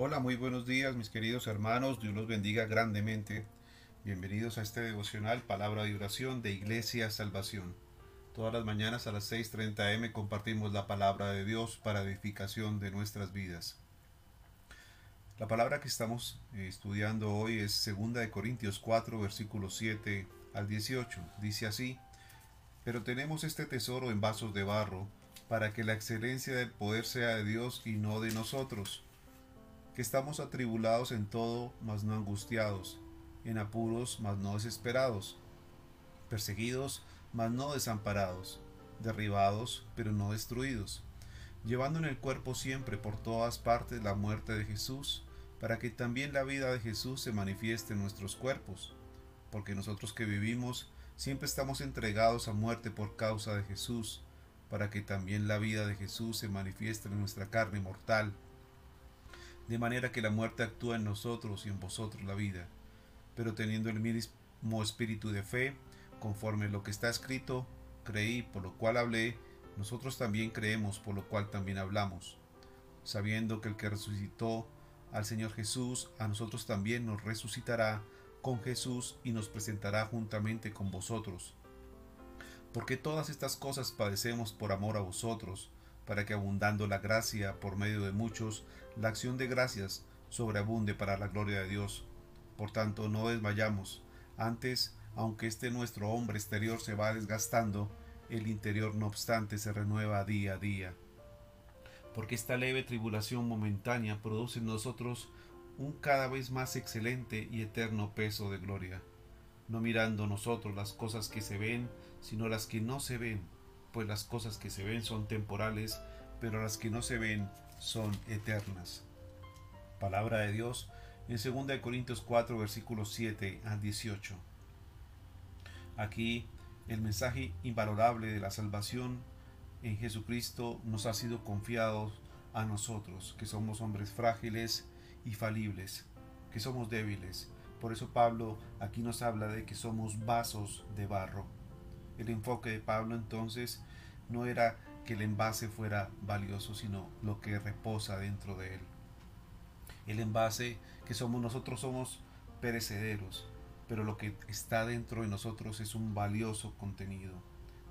Hola, muy buenos días mis queridos hermanos, Dios los bendiga grandemente. Bienvenidos a este devocional Palabra de Oración de Iglesia Salvación. Todas las mañanas a las 6.30 am compartimos la palabra de Dios para edificación de nuestras vidas. La palabra que estamos eh, estudiando hoy es 2 de Corintios 4 versículos 7 al 18. Dice así: Pero tenemos este tesoro en vasos de barro, para que la excelencia del poder sea de Dios y no de nosotros, que estamos atribulados en todo, mas no angustiados, en apuros, mas no desesperados, perseguidos, mas no desamparados, derribados, pero no destruidos, llevando en el cuerpo siempre por todas partes la muerte de Jesús, para que también la vida de Jesús se manifieste en nuestros cuerpos, porque nosotros que vivimos siempre estamos entregados a muerte por causa de Jesús, para que también la vida de Jesús se manifieste en nuestra carne mortal, de manera que la muerte actúa en nosotros y en vosotros la vida, pero teniendo el mismo espíritu de fe, conforme lo que está escrito, creí, por lo cual hablé, nosotros también creemos, por lo cual también hablamos, sabiendo que el que resucitó al Señor Jesús, a nosotros también nos resucitará con Jesús y nos presentará juntamente con vosotros. Porque todas estas cosas padecemos por amor a vosotros, para que abundando la gracia por medio de muchos, la acción de gracias sobreabunde para la gloria de Dios. Por tanto, no desmayamos. Antes, aunque este nuestro hombre exterior se va desgastando, el interior no obstante se renueva día a día porque esta leve tribulación momentánea produce en nosotros un cada vez más excelente y eterno peso de gloria, no mirando nosotros las cosas que se ven, sino las que no se ven, pues las cosas que se ven son temporales, pero las que no se ven son eternas. Palabra de Dios en 2 Corintios 4 versículos 7 al 18. Aquí el mensaje invalorable de la salvación en Jesucristo nos ha sido confiado a nosotros, que somos hombres frágiles y falibles, que somos débiles. Por eso Pablo aquí nos habla de que somos vasos de barro. El enfoque de Pablo entonces no era que el envase fuera valioso, sino lo que reposa dentro de él. El envase que somos nosotros somos perecederos, pero lo que está dentro de nosotros es un valioso contenido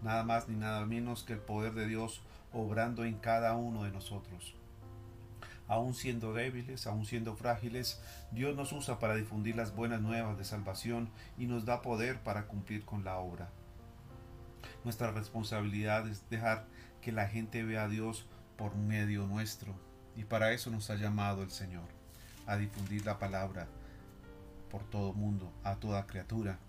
nada más ni nada menos que el poder de Dios obrando en cada uno de nosotros. Aún siendo débiles, aún siendo frágiles, Dios nos usa para difundir las buenas nuevas de salvación y nos da poder para cumplir con la obra. Nuestra responsabilidad es dejar que la gente vea a Dios por medio nuestro, y para eso nos ha llamado el Señor, a difundir la palabra por todo mundo, a toda criatura.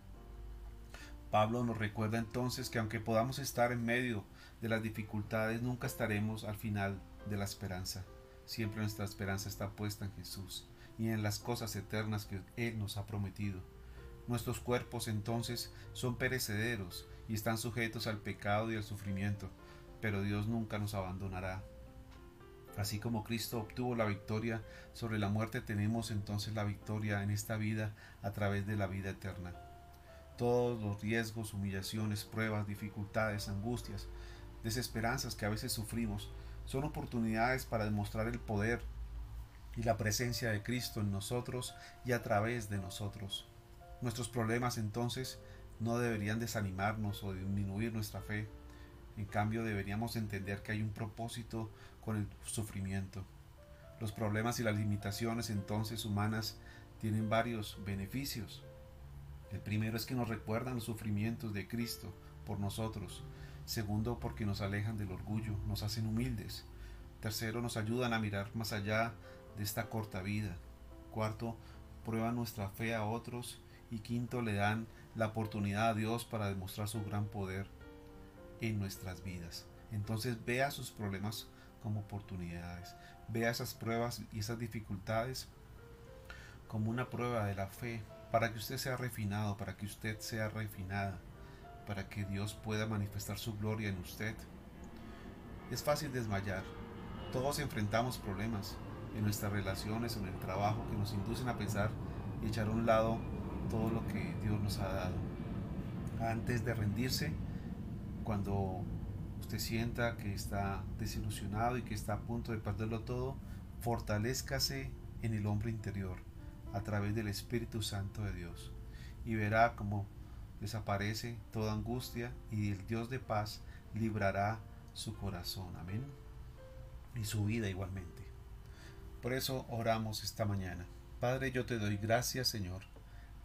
Pablo nos recuerda entonces que aunque podamos estar en medio de las dificultades, nunca estaremos al final de la esperanza. Siempre nuestra esperanza está puesta en Jesús y en las cosas eternas que Él nos ha prometido. Nuestros cuerpos entonces son perecederos y están sujetos al pecado y al sufrimiento, pero Dios nunca nos abandonará. Así como Cristo obtuvo la victoria sobre la muerte, tenemos entonces la victoria en esta vida a través de la vida eterna. Todos los riesgos, humillaciones, pruebas, dificultades, angustias, desesperanzas que a veces sufrimos son oportunidades para demostrar el poder y la presencia de Cristo en nosotros y a través de nosotros. Nuestros problemas entonces no deberían desanimarnos o disminuir nuestra fe. En cambio deberíamos entender que hay un propósito con el sufrimiento. Los problemas y las limitaciones entonces humanas tienen varios beneficios. El primero es que nos recuerdan los sufrimientos de Cristo por nosotros. Segundo, porque nos alejan del orgullo, nos hacen humildes. Tercero, nos ayudan a mirar más allá de esta corta vida. Cuarto, prueban nuestra fe a otros. Y quinto, le dan la oportunidad a Dios para demostrar su gran poder en nuestras vidas. Entonces vea sus problemas como oportunidades. Vea esas pruebas y esas dificultades como una prueba de la fe para que usted sea refinado, para que usted sea refinada, para que Dios pueda manifestar su gloria en usted. Es fácil desmayar. Todos enfrentamos problemas en nuestras relaciones, en el trabajo, que nos inducen a pensar y echar a un lado todo lo que Dios nos ha dado. Antes de rendirse, cuando usted sienta que está desilusionado y que está a punto de perderlo todo, fortalezcase en el hombre interior a través del Espíritu Santo de Dios y verá cómo desaparece toda angustia y el Dios de paz librará su corazón. Amén. Y su vida igualmente. Por eso oramos esta mañana. Padre, yo te doy gracias, Señor.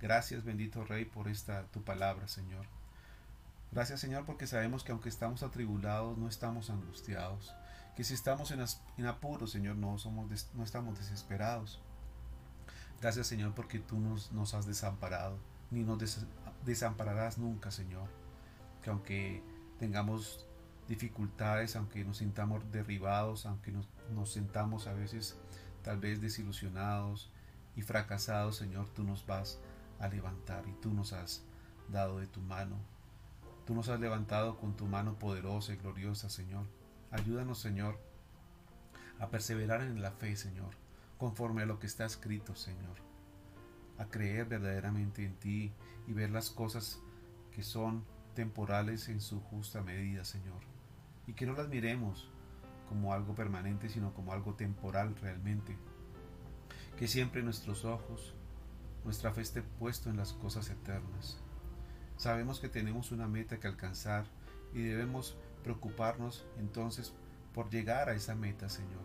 Gracias, bendito Rey, por esta tu palabra, Señor. Gracias, Señor, porque sabemos que aunque estamos atribulados, no estamos angustiados. Que si estamos en, apuros, Señor, no, somos no estamos desesperados. Gracias, Señor, porque tú nos, has desamparado, ni nos desampararás nunca, Señor. Que aunque tengamos dificultades, aunque nos sintamos derribados, aunque nos, nos sintamos a veces tal vez desilusionados y fracasados, Señor, tú nos vas a levantar y tú nos has dado de tu mano. Tú nos has levantado con tu mano poderosa y gloriosa, Señor. Ayúdanos, Señor, a perseverar en la fe, Señor, conforme a lo que está escrito, Señor. A creer verdaderamente en ti y ver las cosas que son temporales en su justa medida, Señor. Y que no las miremos como algo permanente, sino como algo temporal realmente. Que siempre nuestros ojos, nuestra fe esté puesto en las cosas eternas. Sabemos que tenemos una meta que alcanzar y debemos preocuparnos entonces por llegar a esa meta, Señor,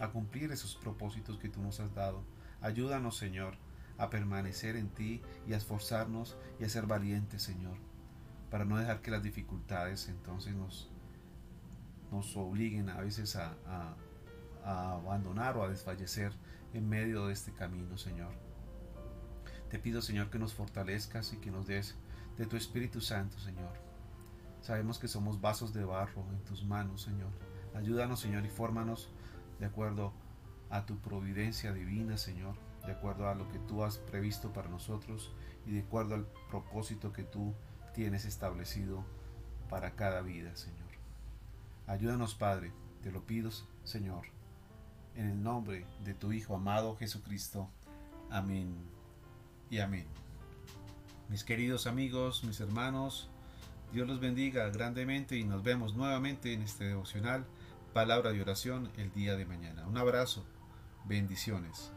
a cumplir esos propósitos que tú nos has dado. Ayúdanos, Señor, a permanecer en ti y a esforzarnos y a ser valientes, Señor, para no dejar que las dificultades entonces nos, nos obliguen a veces a, a abandonar o a desfallecer en medio de este camino, Señor. Te pido, Señor, que nos fortalezcas y que nos des de tu Espíritu Santo, Señor. Sabemos que somos vasos de barro en tus manos, Señor. Ayúdanos, Señor, y fórmanos de acuerdo a tu providencia divina, Señor, de acuerdo a lo que tú has previsto para nosotros y de acuerdo al propósito que tú tienes establecido para cada vida, Señor. Ayúdanos, Padre, te lo pido, Señor, en el nombre de tu Hijo amado Jesucristo. Amén y amén. Mis queridos amigos, mis hermanos, Dios los bendiga grandemente y nos vemos nuevamente en este devocional, palabra de oración, el día de mañana. Un abrazo, bendiciones.